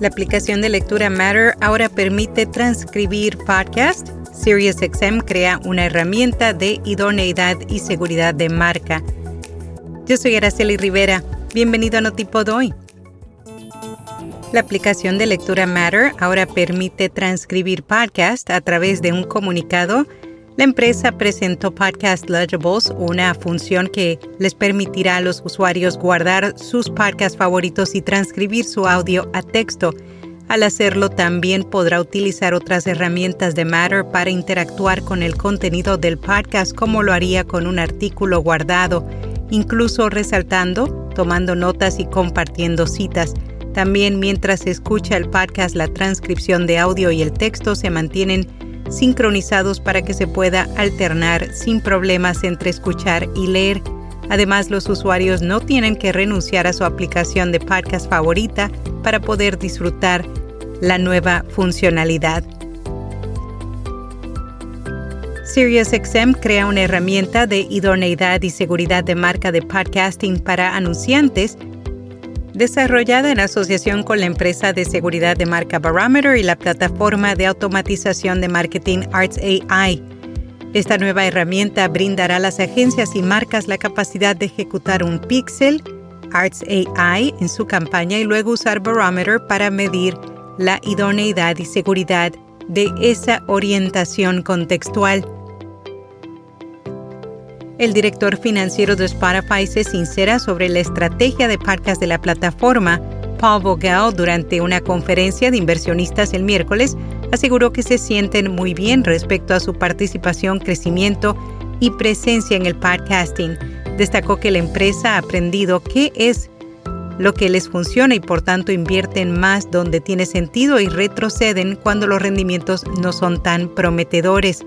La aplicación de lectura Matter ahora permite transcribir podcast. SiriusXM crea una herramienta de idoneidad y seguridad de marca. Yo soy Araceli Rivera. Bienvenido a Notipod hoy. La aplicación de lectura Matter ahora permite transcribir podcast a través de un comunicado la empresa presentó Podcast Legibles, una función que les permitirá a los usuarios guardar sus podcasts favoritos y transcribir su audio a texto. Al hacerlo, también podrá utilizar otras herramientas de Matter para interactuar con el contenido del podcast como lo haría con un artículo guardado, incluso resaltando, tomando notas y compartiendo citas. También mientras escucha el podcast, la transcripción de audio y el texto se mantienen sincronizados para que se pueda alternar sin problemas entre escuchar y leer. Además, los usuarios no tienen que renunciar a su aplicación de podcast favorita para poder disfrutar la nueva funcionalidad. SiriusXM crea una herramienta de idoneidad y seguridad de marca de podcasting para anunciantes desarrollada en asociación con la empresa de seguridad de marca Barometer y la plataforma de automatización de marketing Arts AI. Esta nueva herramienta brindará a las agencias y marcas la capacidad de ejecutar un pixel Arts AI en su campaña y luego usar Barometer para medir la idoneidad y seguridad de esa orientación contextual. El director financiero de Spotify se sincera sobre la estrategia de podcast de la plataforma. Paul Vogel, durante una conferencia de inversionistas el miércoles, aseguró que se sienten muy bien respecto a su participación, crecimiento y presencia en el podcasting. Destacó que la empresa ha aprendido qué es lo que les funciona y por tanto invierten más donde tiene sentido y retroceden cuando los rendimientos no son tan prometedores.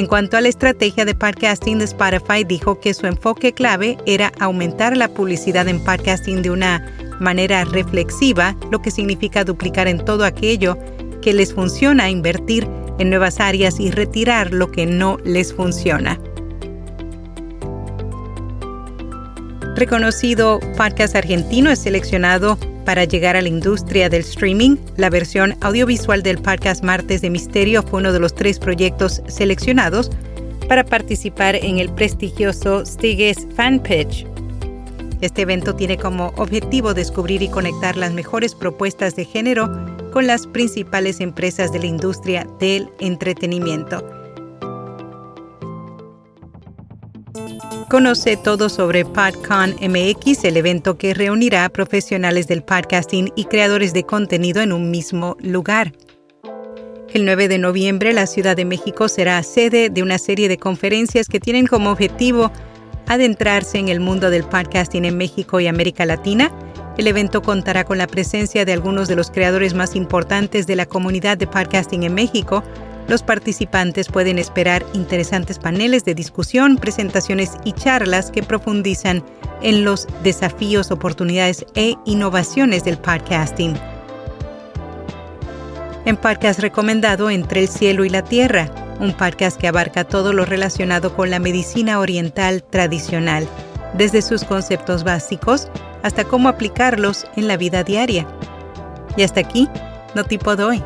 En cuanto a la estrategia de podcasting de Spotify, dijo que su enfoque clave era aumentar la publicidad en podcasting de una manera reflexiva, lo que significa duplicar en todo aquello que les funciona, invertir en nuevas áreas y retirar lo que no les funciona. Reconocido podcast argentino es seleccionado para llegar a la industria del streaming, la versión audiovisual del podcast Martes de Misterio fue uno de los tres proyectos seleccionados para participar en el prestigioso Stiges Fan Pitch. Este evento tiene como objetivo descubrir y conectar las mejores propuestas de género con las principales empresas de la industria del entretenimiento. Conoce todo sobre PodCon MX, el evento que reunirá a profesionales del podcasting y creadores de contenido en un mismo lugar. El 9 de noviembre, la Ciudad de México será sede de una serie de conferencias que tienen como objetivo adentrarse en el mundo del podcasting en México y América Latina. El evento contará con la presencia de algunos de los creadores más importantes de la comunidad de podcasting en México, los participantes pueden esperar interesantes paneles de discusión, presentaciones y charlas que profundizan en los desafíos, oportunidades e innovaciones del podcasting. En podcast recomendado Entre el cielo y la tierra, un podcast que abarca todo lo relacionado con la medicina oriental tradicional, desde sus conceptos básicos hasta cómo aplicarlos en la vida diaria. Y hasta aquí, no tipo doy.